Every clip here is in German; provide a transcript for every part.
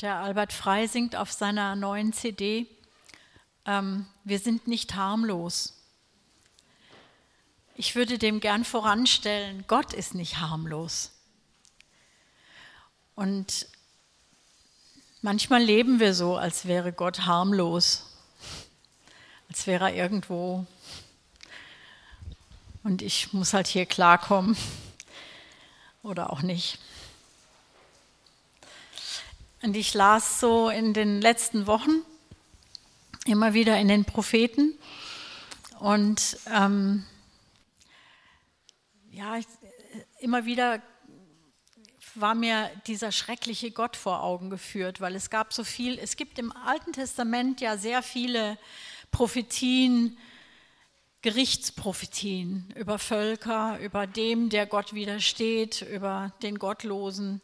Der Albert Frei singt auf seiner neuen CD, ähm, wir sind nicht harmlos. Ich würde dem gern voranstellen, Gott ist nicht harmlos. Und manchmal leben wir so, als wäre Gott harmlos, als wäre er irgendwo. Und ich muss halt hier klarkommen oder auch nicht. Und ich las so in den letzten Wochen immer wieder in den Propheten. Und ähm, ja, immer wieder war mir dieser schreckliche Gott vor Augen geführt, weil es gab so viel, es gibt im Alten Testament ja sehr viele Prophetien, Gerichtsprophetien über Völker, über dem, der Gott widersteht, über den Gottlosen,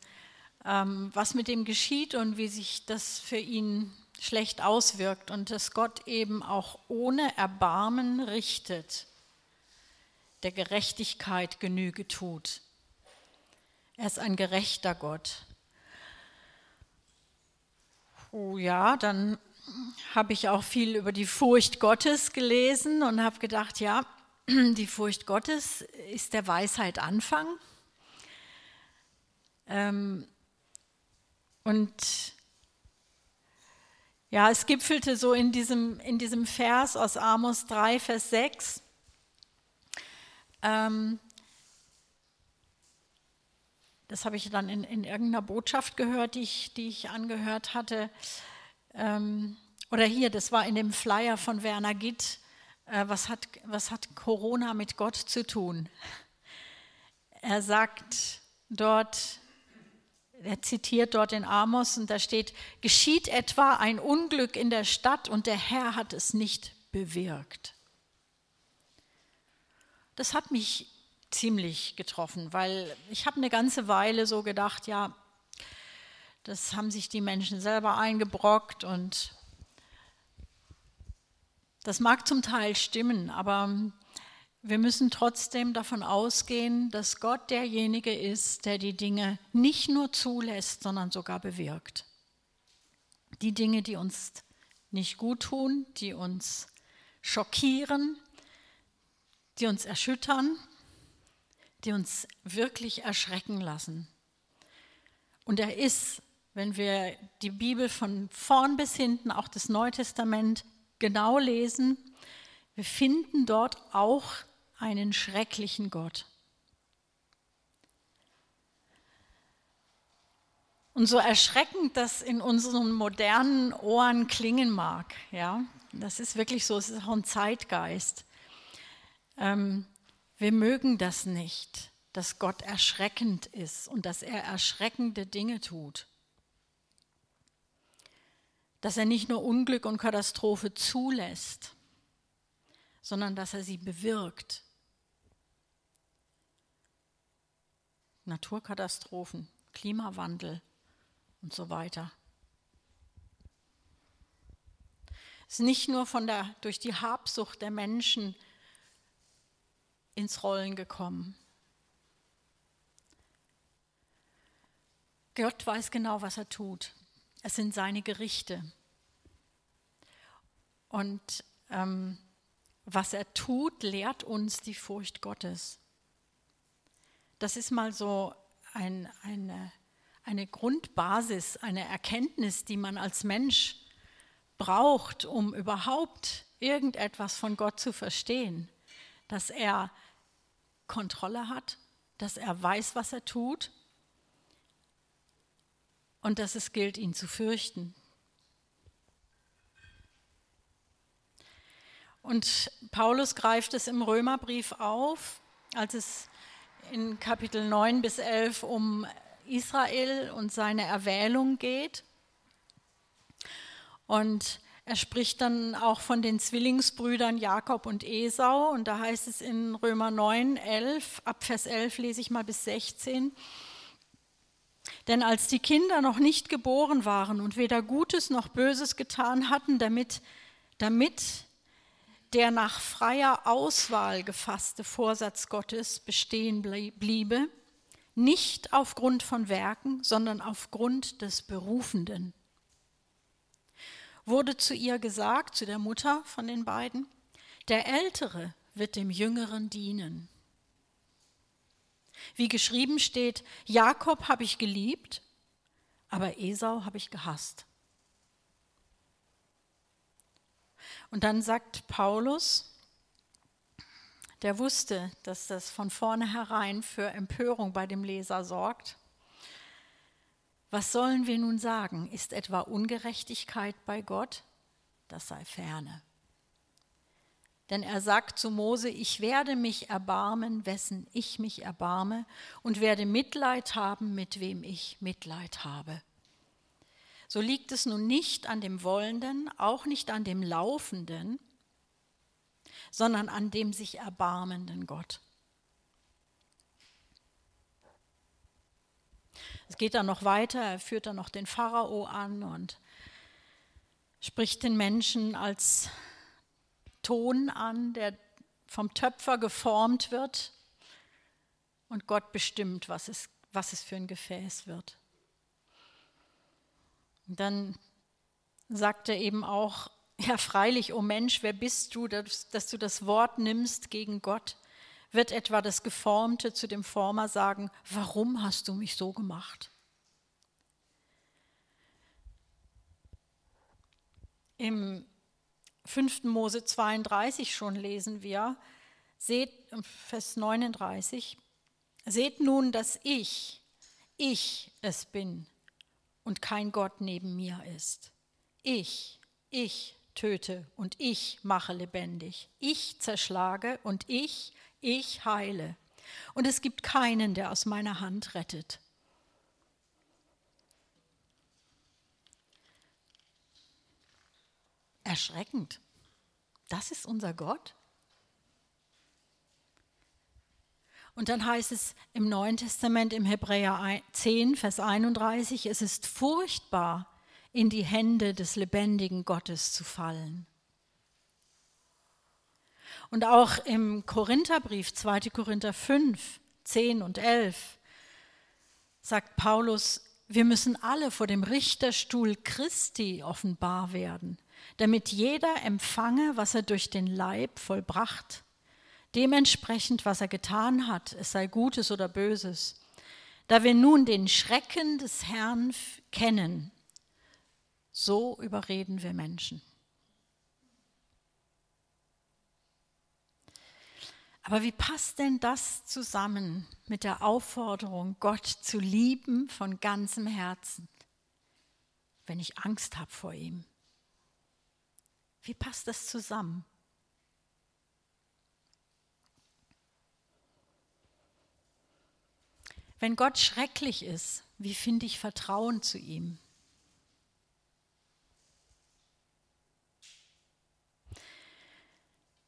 was mit dem geschieht und wie sich das für ihn schlecht auswirkt und dass Gott eben auch ohne Erbarmen richtet, der Gerechtigkeit Genüge tut. Er ist ein gerechter Gott. Oh ja, dann habe ich auch viel über die Furcht Gottes gelesen und habe gedacht, ja, die Furcht Gottes ist der Weisheit Anfang. Ähm, und ja, es gipfelte so in diesem, in diesem Vers aus Amos 3, Vers 6. Ähm, das habe ich dann in, in irgendeiner Botschaft gehört, die ich, die ich angehört hatte. Ähm, oder hier, das war in dem Flyer von Werner Gitt. Äh, was, hat, was hat Corona mit Gott zu tun? Er sagt dort, er zitiert dort in Amos und da steht, geschieht etwa ein Unglück in der Stadt und der Herr hat es nicht bewirkt. Das hat mich ziemlich getroffen, weil ich habe eine ganze Weile so gedacht, ja, das haben sich die Menschen selber eingebrockt und das mag zum Teil stimmen, aber wir müssen trotzdem davon ausgehen, dass Gott derjenige ist, der die Dinge nicht nur zulässt, sondern sogar bewirkt. Die Dinge, die uns nicht gut tun, die uns schockieren, die uns erschüttern, die uns wirklich erschrecken lassen. Und er ist wenn wir die Bibel von vorn bis hinten, auch das Neue Testament, genau lesen, wir finden dort auch einen schrecklichen Gott. Und so erschreckend das in unseren modernen Ohren klingen mag, ja, das ist wirklich so, es ist auch ein Zeitgeist. Ähm, wir mögen das nicht, dass Gott erschreckend ist und dass er erschreckende Dinge tut dass er nicht nur Unglück und Katastrophe zulässt, sondern dass er sie bewirkt. Naturkatastrophen, Klimawandel und so weiter. Es ist nicht nur von der, durch die Habsucht der Menschen ins Rollen gekommen. Gott weiß genau, was er tut. Es sind seine Gerichte. Und ähm, was er tut, lehrt uns die Furcht Gottes. Das ist mal so ein, eine, eine Grundbasis, eine Erkenntnis, die man als Mensch braucht, um überhaupt irgendetwas von Gott zu verstehen. Dass er Kontrolle hat, dass er weiß, was er tut und dass es gilt, ihn zu fürchten. Und Paulus greift es im Römerbrief auf, als es in Kapitel 9 bis 11 um Israel und seine Erwählung geht. Und er spricht dann auch von den Zwillingsbrüdern Jakob und Esau. Und da heißt es in Römer 9, 11, ab Vers 11 lese ich mal bis 16. Denn als die Kinder noch nicht geboren waren und weder Gutes noch Böses getan hatten, damit, damit der nach freier Auswahl gefasste Vorsatz Gottes bestehen bliebe, nicht aufgrund von Werken, sondern aufgrund des Berufenden, wurde zu ihr gesagt, zu der Mutter von den beiden, der Ältere wird dem Jüngeren dienen. Wie geschrieben steht, Jakob habe ich geliebt, aber Esau habe ich gehasst. Und dann sagt Paulus, der wusste, dass das von vornherein für Empörung bei dem Leser sorgt. Was sollen wir nun sagen? Ist etwa Ungerechtigkeit bei Gott? Das sei ferne. Denn er sagt zu Mose, ich werde mich erbarmen, wessen ich mich erbarme, und werde Mitleid haben, mit wem ich Mitleid habe. So liegt es nun nicht an dem Wollenden, auch nicht an dem Laufenden, sondern an dem sich erbarmenden Gott. Es geht dann noch weiter, er führt dann noch den Pharao an und spricht den Menschen als Ton an, der vom Töpfer geformt wird und Gott bestimmt, was es, was es für ein Gefäß wird. Dann sagt er eben auch, ja freilich, o oh Mensch, wer bist du, dass, dass du das Wort nimmst gegen Gott? Wird etwa das Geformte zu dem Former sagen, warum hast du mich so gemacht? Im 5. Mose 32 schon lesen wir, seht, Vers 39, seht nun, dass ich, ich es bin und kein Gott neben mir ist. Ich, ich töte und ich mache lebendig. Ich zerschlage und ich, ich heile. Und es gibt keinen, der aus meiner Hand rettet. Erschreckend. Das ist unser Gott? Und dann heißt es im Neuen Testament, im Hebräer 10, Vers 31, es ist furchtbar, in die Hände des lebendigen Gottes zu fallen. Und auch im Korintherbrief 2. Korinther 5, 10 und 11 sagt Paulus, wir müssen alle vor dem Richterstuhl Christi offenbar werden, damit jeder empfange, was er durch den Leib vollbracht, dementsprechend, was er getan hat, es sei Gutes oder Böses. Da wir nun den Schrecken des Herrn kennen, so überreden wir Menschen. Aber wie passt denn das zusammen mit der Aufforderung, Gott zu lieben von ganzem Herzen, wenn ich Angst habe vor ihm? Wie passt das zusammen? Wenn Gott schrecklich ist, wie finde ich Vertrauen zu ihm?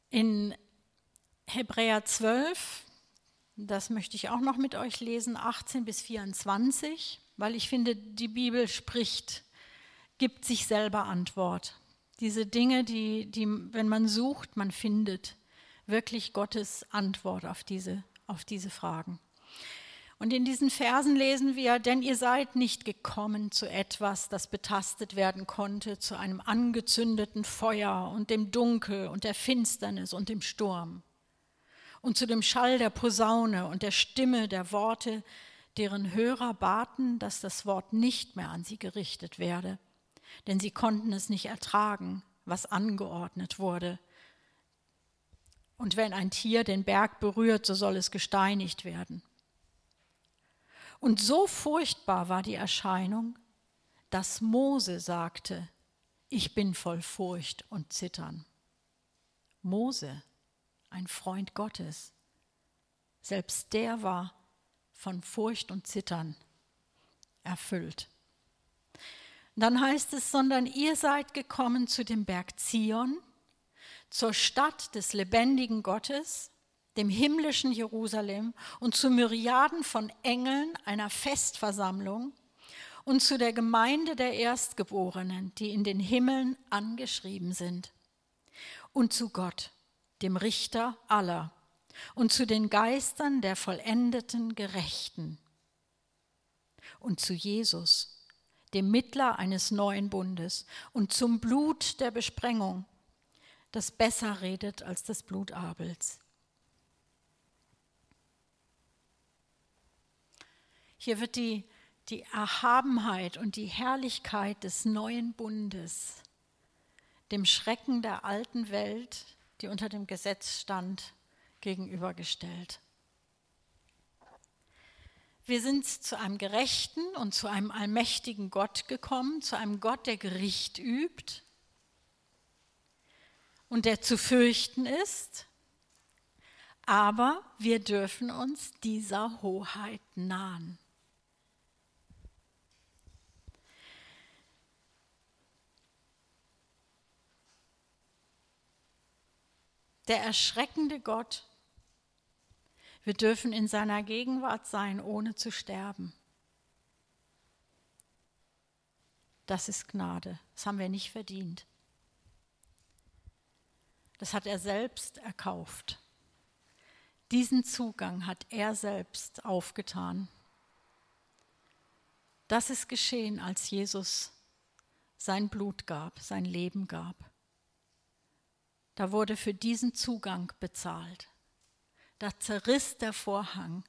In Hebräer 12, das möchte ich auch noch mit euch lesen, 18 bis 24, weil ich finde, die Bibel spricht, gibt sich selber Antwort. Diese Dinge, die, die, wenn man sucht, man findet wirklich Gottes Antwort auf diese, auf diese Fragen. Und in diesen Versen lesen wir, denn ihr seid nicht gekommen zu etwas, das betastet werden konnte, zu einem angezündeten Feuer und dem Dunkel und der Finsternis und dem Sturm und zu dem Schall der Posaune und der Stimme der Worte, deren Hörer baten, dass das Wort nicht mehr an sie gerichtet werde, denn sie konnten es nicht ertragen, was angeordnet wurde. Und wenn ein Tier den Berg berührt, so soll es gesteinigt werden. Und so furchtbar war die Erscheinung, dass Mose sagte, ich bin voll Furcht und Zittern. Mose, ein Freund Gottes, selbst der war von Furcht und Zittern erfüllt. Dann heißt es, sondern ihr seid gekommen zu dem Berg Zion, zur Stadt des lebendigen Gottes, dem himmlischen Jerusalem und zu Myriaden von Engeln einer Festversammlung und zu der Gemeinde der Erstgeborenen, die in den Himmeln angeschrieben sind, und zu Gott, dem Richter aller, und zu den Geistern der vollendeten Gerechten, und zu Jesus, dem Mittler eines neuen Bundes, und zum Blut der Besprengung, das besser redet als das Blut Abels. Hier wird die, die Erhabenheit und die Herrlichkeit des neuen Bundes dem Schrecken der alten Welt, die unter dem Gesetz stand, gegenübergestellt. Wir sind zu einem gerechten und zu einem allmächtigen Gott gekommen, zu einem Gott, der Gericht übt und der zu fürchten ist. Aber wir dürfen uns dieser Hoheit nahen. Der erschreckende Gott wir dürfen in seiner Gegenwart sein, ohne zu sterben. Das ist Gnade. Das haben wir nicht verdient. Das hat er selbst erkauft. Diesen Zugang hat er selbst aufgetan. Das ist geschehen, als Jesus sein Blut gab, sein Leben gab. Da wurde für diesen Zugang bezahlt. Da zerriss der Vorhang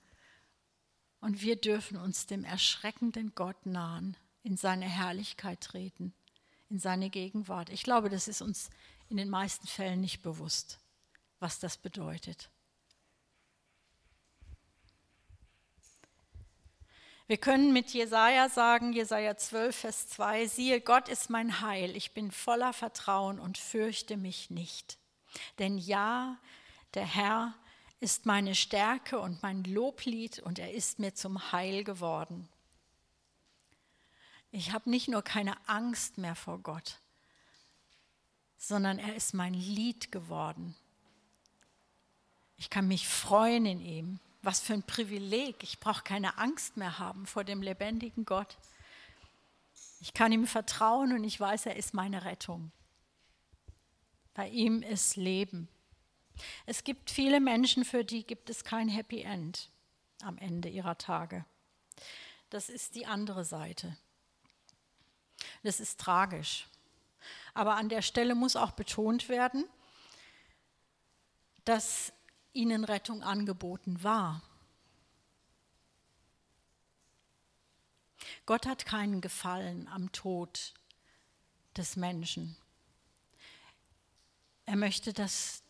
und wir dürfen uns dem erschreckenden Gott nahen, in seine Herrlichkeit treten, in seine Gegenwart. Ich glaube, das ist uns in den meisten Fällen nicht bewusst, was das bedeutet. Wir können mit Jesaja sagen, Jesaja 12, Vers 2, siehe, Gott ist mein Heil, ich bin voller Vertrauen und fürchte mich nicht. Denn ja, der Herr ist meine Stärke und mein Loblied und er ist mir zum Heil geworden. Ich habe nicht nur keine Angst mehr vor Gott, sondern er ist mein Lied geworden. Ich kann mich freuen in ihm. Was für ein Privileg. Ich brauche keine Angst mehr haben vor dem lebendigen Gott. Ich kann ihm vertrauen und ich weiß, er ist meine Rettung. Bei ihm ist Leben. Es gibt viele Menschen, für die gibt es kein Happy End am Ende ihrer Tage. Das ist die andere Seite. Das ist tragisch. Aber an der Stelle muss auch betont werden, dass ihnen Rettung angeboten war. Gott hat keinen Gefallen am Tod des Menschen. Er möchte, dass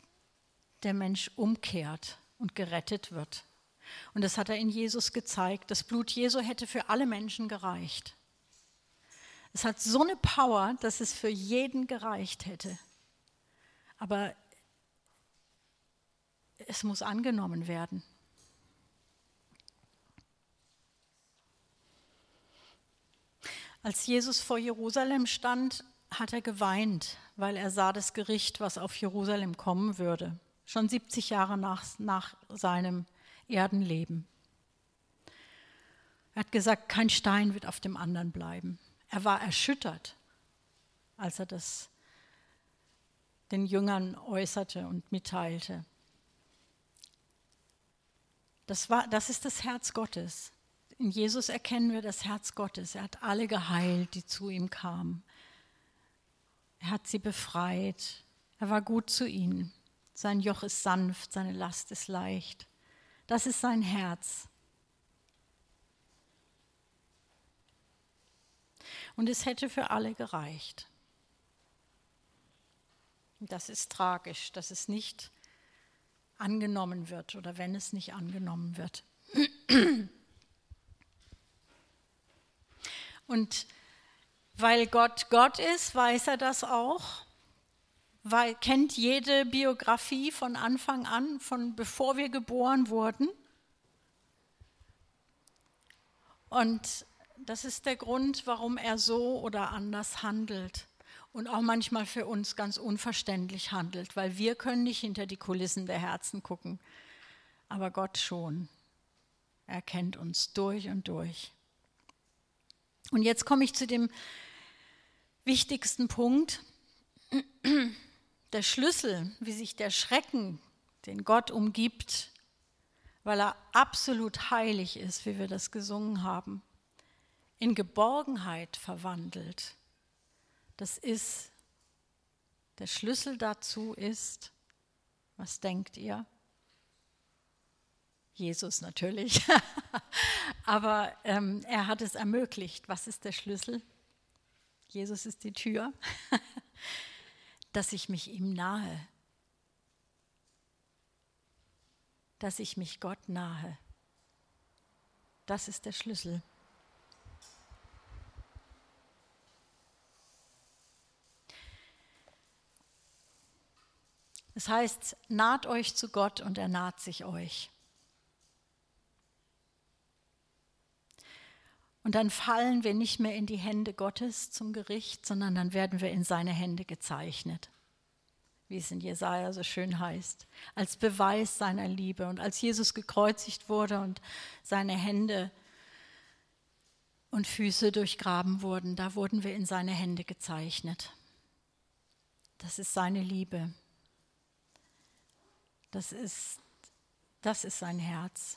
der Mensch umkehrt und gerettet wird. Und das hat er in Jesus gezeigt. Das Blut Jesu hätte für alle Menschen gereicht. Es hat so eine Power, dass es für jeden gereicht hätte. Aber es muss angenommen werden. Als Jesus vor Jerusalem stand, hat er geweint, weil er sah das Gericht, was auf Jerusalem kommen würde schon 70 Jahre nach, nach seinem Erdenleben. Er hat gesagt, kein Stein wird auf dem anderen bleiben. Er war erschüttert, als er das den Jüngern äußerte und mitteilte. Das, war, das ist das Herz Gottes. In Jesus erkennen wir das Herz Gottes. Er hat alle geheilt, die zu ihm kamen. Er hat sie befreit. Er war gut zu ihnen. Sein Joch ist sanft, seine Last ist leicht. Das ist sein Herz. Und es hätte für alle gereicht. Das ist tragisch, dass es nicht angenommen wird oder wenn es nicht angenommen wird. Und weil Gott Gott ist, weiß er das auch weil, kennt jede Biografie von Anfang an, von bevor wir geboren wurden. Und das ist der Grund, warum er so oder anders handelt und auch manchmal für uns ganz unverständlich handelt, weil wir können nicht hinter die Kulissen der Herzen gucken, aber Gott schon. Er kennt uns durch und durch. Und jetzt komme ich zu dem wichtigsten Punkt der Schlüssel, wie sich der Schrecken, den Gott umgibt, weil er absolut heilig ist, wie wir das gesungen haben. in Geborgenheit verwandelt. Das ist, der Schlüssel dazu ist, was denkt ihr? Jesus natürlich. Aber ähm, er hat es ermöglicht. Was ist der Schlüssel? Jesus ist die Tür, dass ich mich ihm nahe, dass ich mich Gott nahe. Das ist der Schlüssel. Das heißt, naht euch zu Gott und er naht sich euch. Und dann fallen wir nicht mehr in die Hände Gottes zum Gericht, sondern dann werden wir in seine Hände gezeichnet, wie es in Jesaja so schön heißt, als Beweis seiner Liebe. Und als Jesus gekreuzigt wurde und seine Hände und Füße durchgraben wurden, da wurden wir in seine Hände gezeichnet. Das ist seine Liebe. Das ist, das ist sein Herz.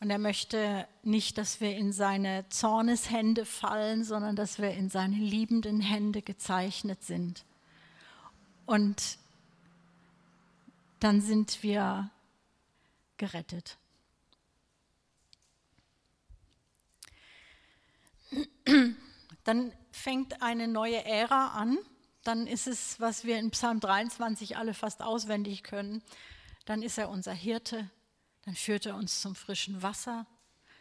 Und er möchte nicht, dass wir in seine Zorneshände fallen, sondern dass wir in seine liebenden Hände gezeichnet sind. Und dann sind wir gerettet. Dann fängt eine neue Ära an dann ist es, was wir in Psalm 23 alle fast auswendig können, dann ist er unser Hirte, dann führt er uns zum frischen Wasser,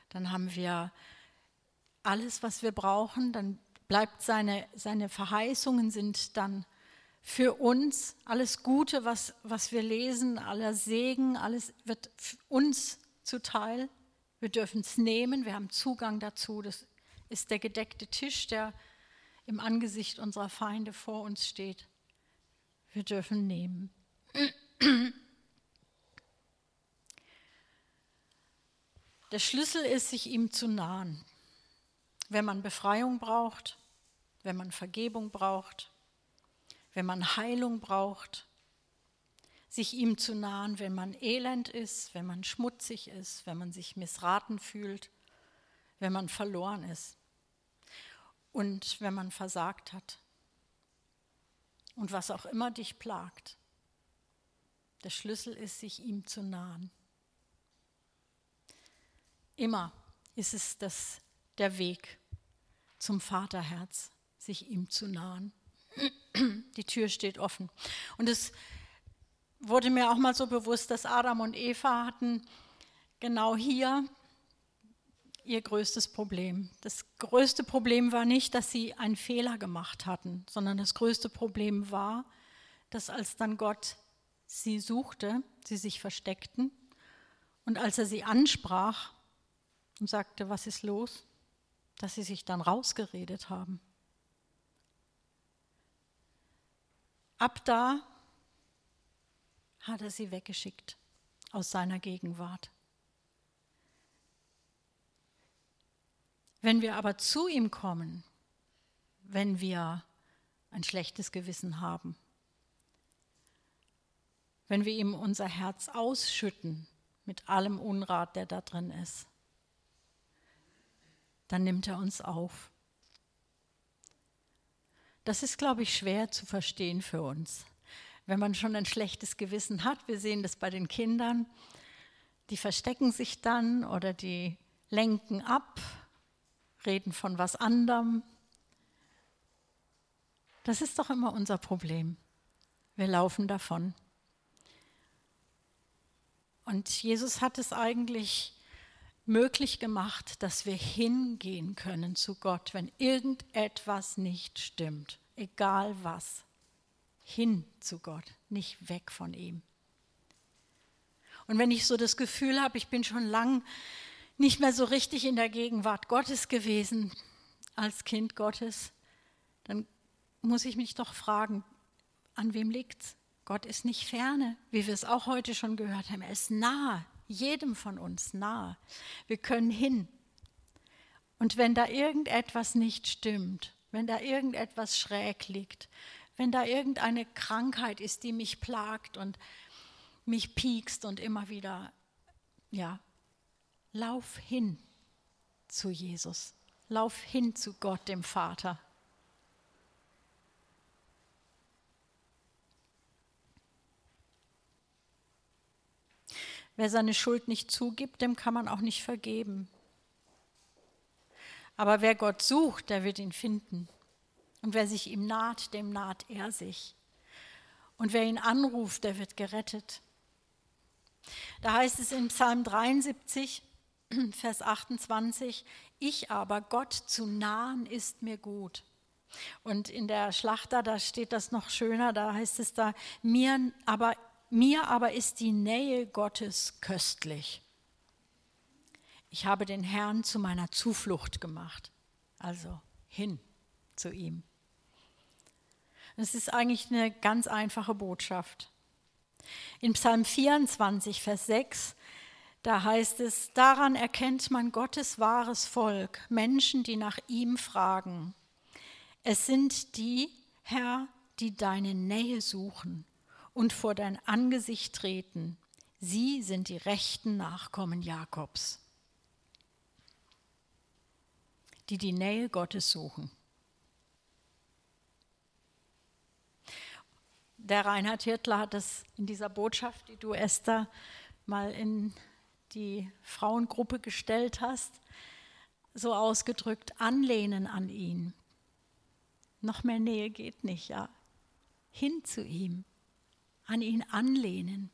dann haben wir alles, was wir brauchen, dann bleibt seine, seine Verheißungen sind dann für uns, alles Gute, was, was wir lesen, aller Segen, alles wird uns zuteil. Wir dürfen es nehmen, wir haben Zugang dazu. Das ist der gedeckte Tisch, der im Angesicht unserer Feinde vor uns steht. Wir dürfen nehmen. Der Schlüssel ist, sich ihm zu nahen. Wenn man Befreiung braucht, wenn man Vergebung braucht, wenn man Heilung braucht, sich ihm zu nahen, wenn man elend ist, wenn man schmutzig ist, wenn man sich missraten fühlt, wenn man verloren ist und wenn man versagt hat. Und was auch immer dich plagt, der Schlüssel ist, sich ihm zu nahen. Immer ist es das, der Weg zum Vaterherz, sich ihm zu nahen. Die Tür steht offen. Und es wurde mir auch mal so bewusst, dass Adam und Eva hatten genau hier ihr größtes Problem. Das größte Problem war nicht, dass sie einen Fehler gemacht hatten, sondern das größte Problem war, dass als dann Gott sie suchte, sie sich versteckten und als er sie ansprach und sagte, was ist los, dass sie sich dann rausgeredet haben. Ab da hat er sie weggeschickt aus seiner Gegenwart. Wenn wir aber zu ihm kommen, wenn wir ein schlechtes Gewissen haben, wenn wir ihm unser Herz ausschütten mit allem Unrat, der da drin ist, dann nimmt er uns auf. Das ist, glaube ich, schwer zu verstehen für uns. Wenn man schon ein schlechtes Gewissen hat, wir sehen das bei den Kindern, die verstecken sich dann oder die lenken ab reden von was anderem. Das ist doch immer unser Problem. Wir laufen davon. Und Jesus hat es eigentlich möglich gemacht, dass wir hingehen können zu Gott, wenn irgendetwas nicht stimmt, egal was. Hin zu Gott, nicht weg von ihm. Und wenn ich so das Gefühl habe, ich bin schon lang nicht mehr so richtig in der Gegenwart Gottes gewesen als Kind Gottes, dann muss ich mich doch fragen, an wem liegt's? Gott ist nicht ferne, wie wir es auch heute schon gehört haben. Er ist nahe, jedem von uns nahe. Wir können hin. Und wenn da irgendetwas nicht stimmt, wenn da irgendetwas schräg liegt, wenn da irgendeine Krankheit ist, die mich plagt und mich piekst und immer wieder ja, Lauf hin zu Jesus. Lauf hin zu Gott, dem Vater. Wer seine Schuld nicht zugibt, dem kann man auch nicht vergeben. Aber wer Gott sucht, der wird ihn finden. Und wer sich ihm naht, dem naht er sich. Und wer ihn anruft, der wird gerettet. Da heißt es in Psalm 73, Vers 28, ich aber, Gott zu nahen, ist mir gut. Und in der Schlachter, da steht das noch schöner, da heißt es da, mir aber, mir aber ist die Nähe Gottes köstlich. Ich habe den Herrn zu meiner Zuflucht gemacht, also hin zu ihm. Es ist eigentlich eine ganz einfache Botschaft. In Psalm 24, Vers 6, da heißt es, daran erkennt man Gottes wahres Volk, Menschen, die nach ihm fragen. Es sind die, Herr, die deine Nähe suchen und vor dein Angesicht treten. Sie sind die rechten Nachkommen Jakobs, die die Nähe Gottes suchen. der Reinhard Hirtler hat es in dieser Botschaft, die du Esther mal in die Frauengruppe gestellt hast, so ausgedrückt, anlehnen an ihn. Noch mehr Nähe geht nicht, ja. Hin zu ihm, an ihn anlehnen.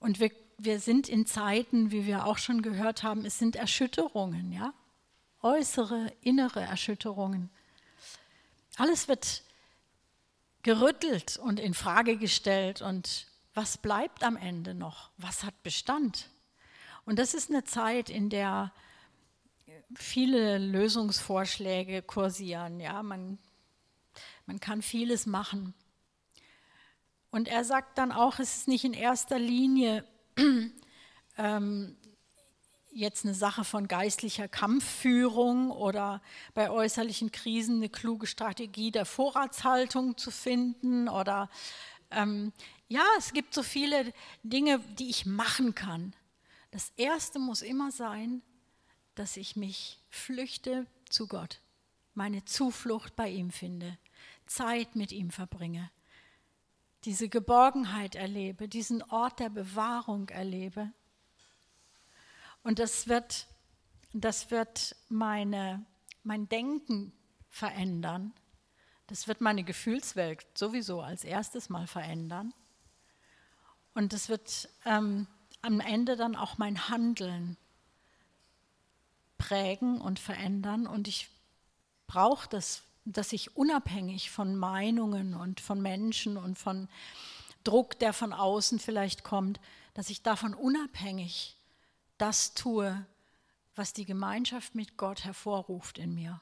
Und wir, wir sind in Zeiten, wie wir auch schon gehört haben, es sind Erschütterungen, ja. Äußere, innere Erschütterungen. Alles wird gerüttelt und in Frage gestellt und was bleibt am Ende noch? Was hat Bestand? Und das ist eine Zeit, in der viele Lösungsvorschläge kursieren. Ja, man, man kann vieles machen. Und er sagt dann auch, es ist nicht in erster Linie ähm, jetzt eine Sache von geistlicher Kampfführung oder bei äußerlichen Krisen eine kluge Strategie der Vorratshaltung zu finden oder ähm, ja, es gibt so viele Dinge, die ich machen kann. Das Erste muss immer sein, dass ich mich flüchte zu Gott, meine Zuflucht bei ihm finde, Zeit mit ihm verbringe, diese Geborgenheit erlebe, diesen Ort der Bewahrung erlebe und das wird, das wird meine, mein Denken verändern. Das wird meine Gefühlswelt sowieso als erstes mal verändern. Und das wird ähm, am Ende dann auch mein Handeln prägen und verändern. Und ich brauche das, dass ich unabhängig von Meinungen und von Menschen und von Druck, der von außen vielleicht kommt, dass ich davon unabhängig das tue, was die Gemeinschaft mit Gott hervorruft in mir.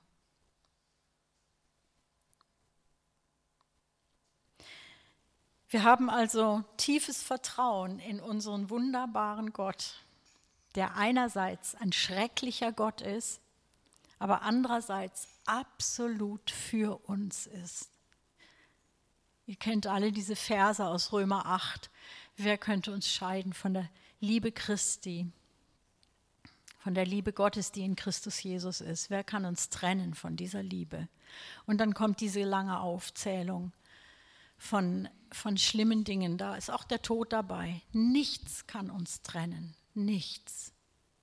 Wir haben also tiefes Vertrauen in unseren wunderbaren Gott, der einerseits ein schrecklicher Gott ist, aber andererseits absolut für uns ist. Ihr kennt alle diese Verse aus Römer 8. Wer könnte uns scheiden von der Liebe Christi? von der Liebe Gottes, die in Christus Jesus ist. Wer kann uns trennen von dieser Liebe? Und dann kommt diese lange Aufzählung von, von schlimmen Dingen. Da ist auch der Tod dabei. Nichts kann uns trennen. Nichts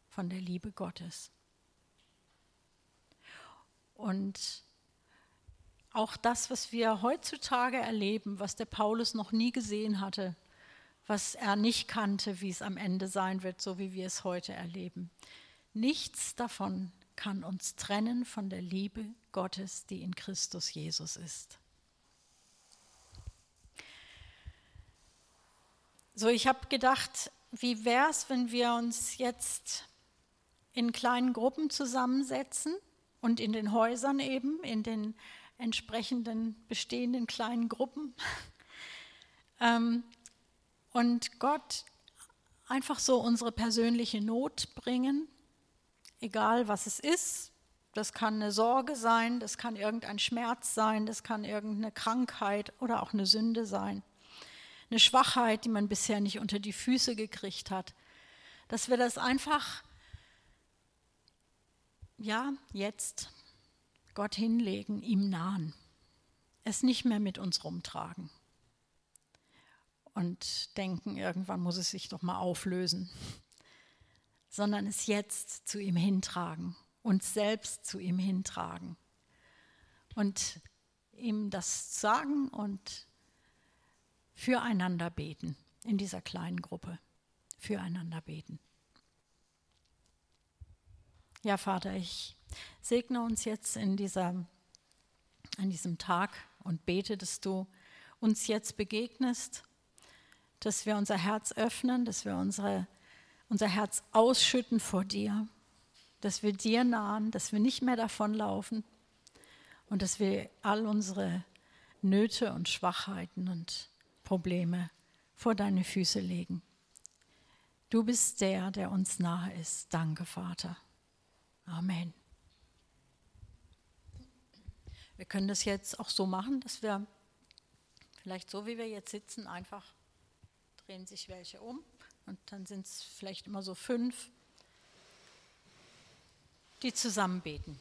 von der Liebe Gottes. Und auch das, was wir heutzutage erleben, was der Paulus noch nie gesehen hatte, was er nicht kannte, wie es am Ende sein wird, so wie wir es heute erleben. Nichts davon kann uns trennen von der Liebe Gottes, die in Christus Jesus ist. So, ich habe gedacht, wie wäre es, wenn wir uns jetzt in kleinen Gruppen zusammensetzen und in den Häusern eben, in den entsprechenden bestehenden kleinen Gruppen ähm, und Gott einfach so unsere persönliche Not bringen egal was es ist. Das kann eine Sorge sein, das kann irgendein Schmerz sein, das kann irgendeine Krankheit oder auch eine Sünde sein. Eine Schwachheit, die man bisher nicht unter die Füße gekriegt hat. Dass wir das einfach ja, jetzt Gott hinlegen, ihm nahen, es nicht mehr mit uns rumtragen und denken, irgendwann muss es sich doch mal auflösen, sondern es jetzt zu ihm hintragen, uns selbst zu ihm hintragen und ihm das sagen und füreinander beten in dieser kleinen Gruppe, füreinander beten. Ja, Vater, ich segne uns jetzt in, dieser, an diesem Tag und bete, dass du uns jetzt begegnest, dass wir unser Herz öffnen, dass wir unsere, unser Herz ausschütten vor dir, dass wir dir nahen, dass wir nicht mehr davonlaufen und dass wir all unsere Nöte und Schwachheiten und Probleme vor deine Füße legen. Du bist der, der uns nahe ist. Danke, Vater. Amen. Wir können das jetzt auch so machen, dass wir vielleicht so, wie wir jetzt sitzen, einfach drehen sich welche um und dann sind es vielleicht immer so fünf, die zusammen beten.